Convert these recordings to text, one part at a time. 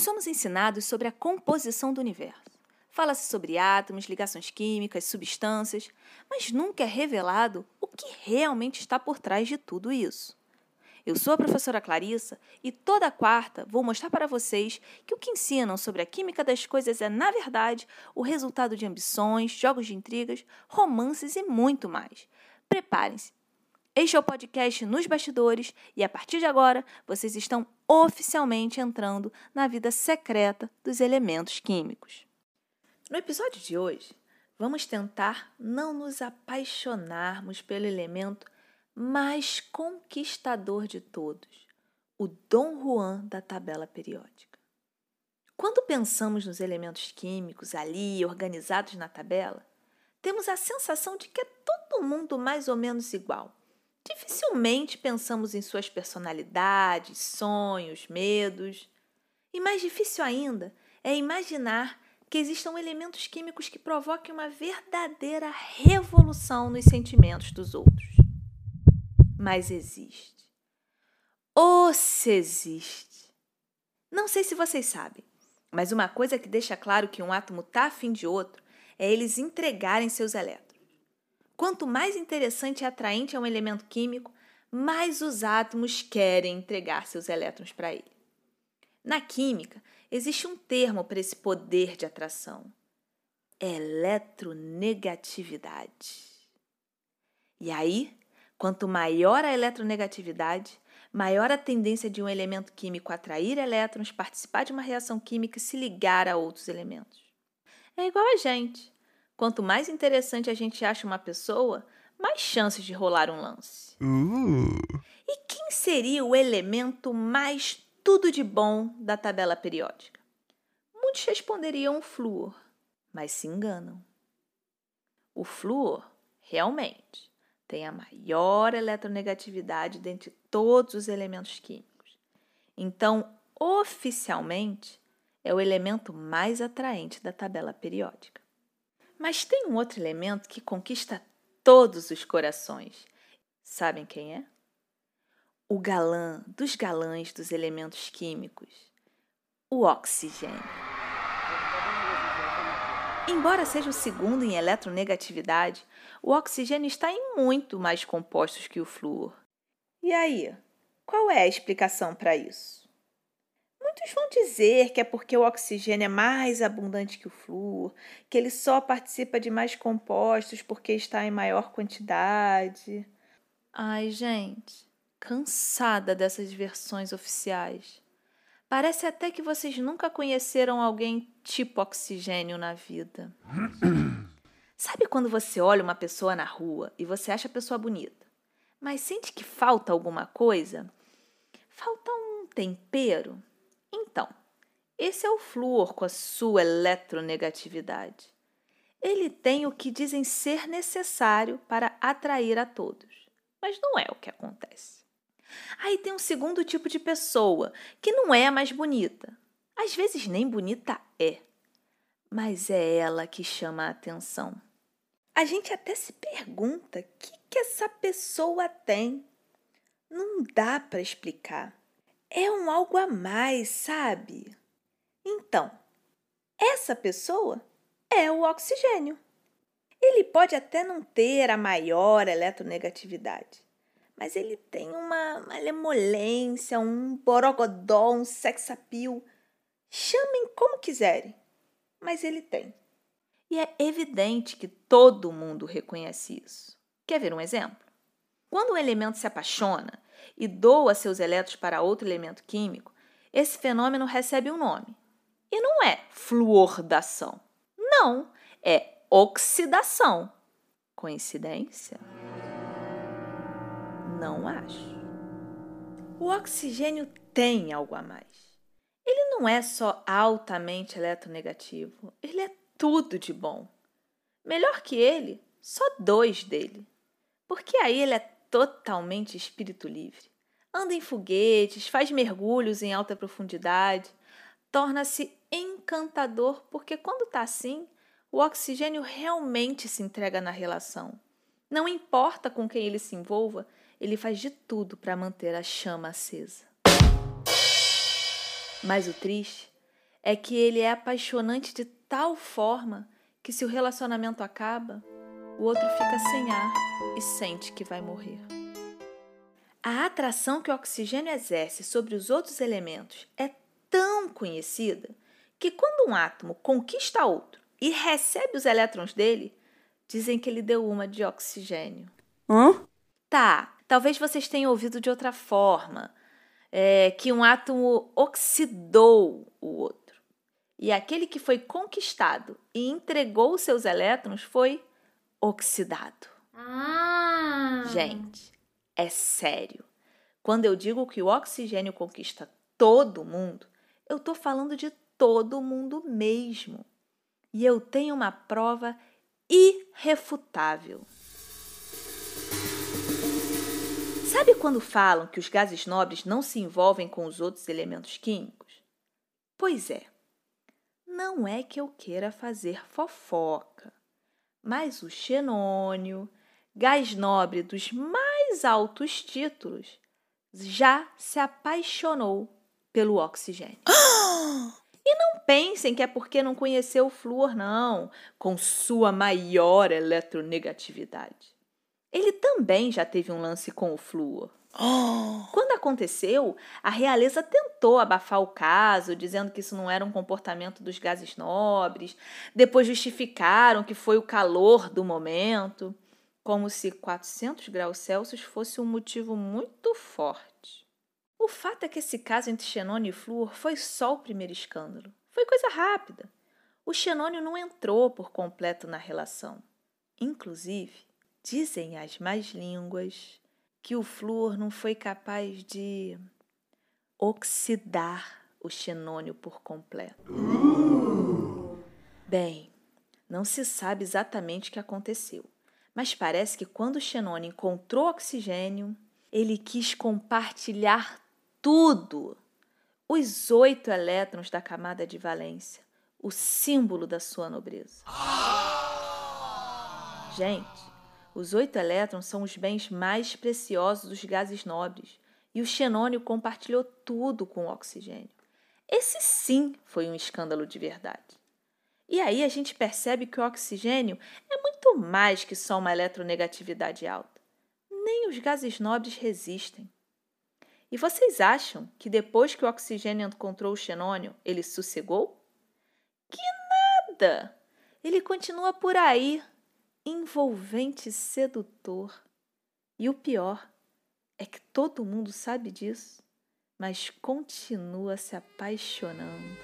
Nós somos ensinados sobre a composição do universo. Fala-se sobre átomos, ligações químicas, substâncias, mas nunca é revelado o que realmente está por trás de tudo isso. Eu sou a professora Clarissa e toda quarta vou mostrar para vocês que o que ensinam sobre a química das coisas é, na verdade, o resultado de ambições, jogos de intrigas, romances e muito mais. Preparem-se. Este é o podcast Nos Bastidores e a partir de agora vocês estão oficialmente entrando na vida secreta dos elementos químicos. No episódio de hoje, vamos tentar não nos apaixonarmos pelo elemento mais conquistador de todos, o Dom Juan da tabela periódica. Quando pensamos nos elementos químicos ali organizados na tabela, temos a sensação de que é todo mundo mais ou menos igual. Dificilmente pensamos em suas personalidades, sonhos, medos. E mais difícil ainda é imaginar que existam elementos químicos que provoquem uma verdadeira revolução nos sentimentos dos outros mas existe. Ou se existe. Não sei se vocês sabem, mas uma coisa que deixa claro que um átomo está afim de outro é eles entregarem seus elétrons. Quanto mais interessante e atraente é um elemento químico, mais os átomos querem entregar seus elétrons para ele. Na química, existe um termo para esse poder de atração: eletronegatividade. E aí, Quanto maior a eletronegatividade, maior a tendência de um elemento químico atrair elétrons, participar de uma reação química e se ligar a outros elementos. É igual a gente. Quanto mais interessante a gente acha uma pessoa, mais chances de rolar um lance. Uh. E quem seria o elemento mais tudo de bom da tabela periódica? Muitos responderiam o flúor, mas se enganam. O flúor, realmente, tem a maior eletronegatividade dentre todos os elementos químicos. Então, oficialmente, é o elemento mais atraente da tabela periódica. Mas tem um outro elemento que conquista todos os corações. Sabem quem é? O galã dos galãs dos elementos químicos, o oxigênio. Embora seja o segundo em eletronegatividade, o oxigênio está em muito mais compostos que o flúor. E aí, qual é a explicação para isso? Muitos vão dizer que é porque o oxigênio é mais abundante que o flúor, que ele só participa de mais compostos porque está em maior quantidade. Ai, gente, cansada dessas versões oficiais. Parece até que vocês nunca conheceram alguém tipo oxigênio na vida. Sabe quando você olha uma pessoa na rua e você acha a pessoa bonita, mas sente que falta alguma coisa? Falta um tempero? Esse é o flúor com a sua eletronegatividade. Ele tem o que dizem ser necessário para atrair a todos, mas não é o que acontece. Aí tem um segundo tipo de pessoa, que não é a mais bonita. Às vezes nem bonita é, mas é ela que chama a atenção. A gente até se pergunta o que, que essa pessoa tem. Não dá para explicar. É um algo a mais, sabe? Então, essa pessoa é o oxigênio. Ele pode até não ter a maior eletronegatividade, mas ele tem uma malemolência, um borogodó, um sex appeal. Chamem como quiserem, mas ele tem. E é evidente que todo mundo reconhece isso. Quer ver um exemplo? Quando um elemento se apaixona e doa seus elétrons para outro elemento químico, esse fenômeno recebe um nome. E não é fluordação. Não, é oxidação. Coincidência? Não acho. O oxigênio tem algo a mais. Ele não é só altamente eletronegativo, ele é tudo de bom. Melhor que ele, só dois dele. Porque aí ele é totalmente espírito livre. Anda em foguetes, faz mergulhos em alta profundidade, torna-se encantador porque quando está assim, o oxigênio realmente se entrega na relação. Não importa com quem ele se envolva, ele faz de tudo para manter a chama acesa. Mas o triste é que ele é apaixonante de tal forma que, se o relacionamento acaba, o outro fica sem ar e sente que vai morrer. A atração que o oxigênio exerce sobre os outros elementos é tão conhecida que, quando um átomo conquista outro e recebe os elétrons dele, dizem que ele deu uma de oxigênio. Hã? Tá, talvez vocês tenham ouvido de outra forma, é, que um átomo oxidou o outro. E aquele que foi conquistado e entregou seus elétrons foi oxidado. Ah! Gente, é sério. Quando eu digo que o oxigênio conquista todo mundo, eu estou falando de todo mundo mesmo. E eu tenho uma prova irrefutável. Sabe quando falam que os gases nobres não se envolvem com os outros elementos químicos? Pois é, não é que eu queira fazer fofoca, mas o xenônio, gás nobre dos mais altos títulos, já se apaixonou pelo oxigênio. E não pensem que é porque não conheceu o flúor, não, com sua maior eletronegatividade. Ele também já teve um lance com o flúor. Quando aconteceu, a realeza tentou abafar o caso, dizendo que isso não era um comportamento dos gases nobres. Depois justificaram que foi o calor do momento, como se 400 graus Celsius fosse um motivo muito forte. O fato é que esse caso entre xenônio e flúor foi só o primeiro escândalo. Foi coisa rápida. O xenônio não entrou por completo na relação. Inclusive, dizem as más línguas que o flúor não foi capaz de oxidar o xenônio por completo. Bem, não se sabe exatamente o que aconteceu, mas parece que quando o xenônio encontrou oxigênio, ele quis compartilhar tudo. Os oito elétrons da camada de valência, o símbolo da sua nobreza. Gente, os oito elétrons são os bens mais preciosos dos gases nobres e o xenônio compartilhou tudo com o oxigênio. Esse sim foi um escândalo de verdade. E aí a gente percebe que o oxigênio é muito mais que só uma eletronegatividade alta. Nem os gases nobres resistem. E vocês acham que depois que o oxigênio encontrou o xenônio, ele sossegou? Que nada! Ele continua por aí, envolvente sedutor. E o pior é que todo mundo sabe disso, mas continua se apaixonando.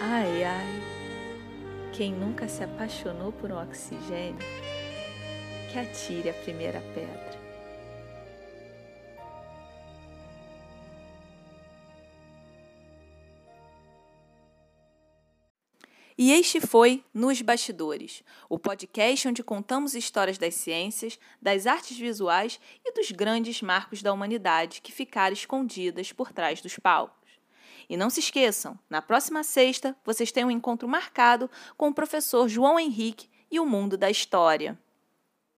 Ai, ai, quem nunca se apaixonou por um oxigênio, que atire a primeira pedra. E este foi Nos Bastidores, o podcast onde contamos histórias das ciências, das artes visuais e dos grandes marcos da humanidade que ficaram escondidas por trás dos palcos. E não se esqueçam, na próxima sexta vocês têm um encontro marcado com o professor João Henrique e o mundo da história.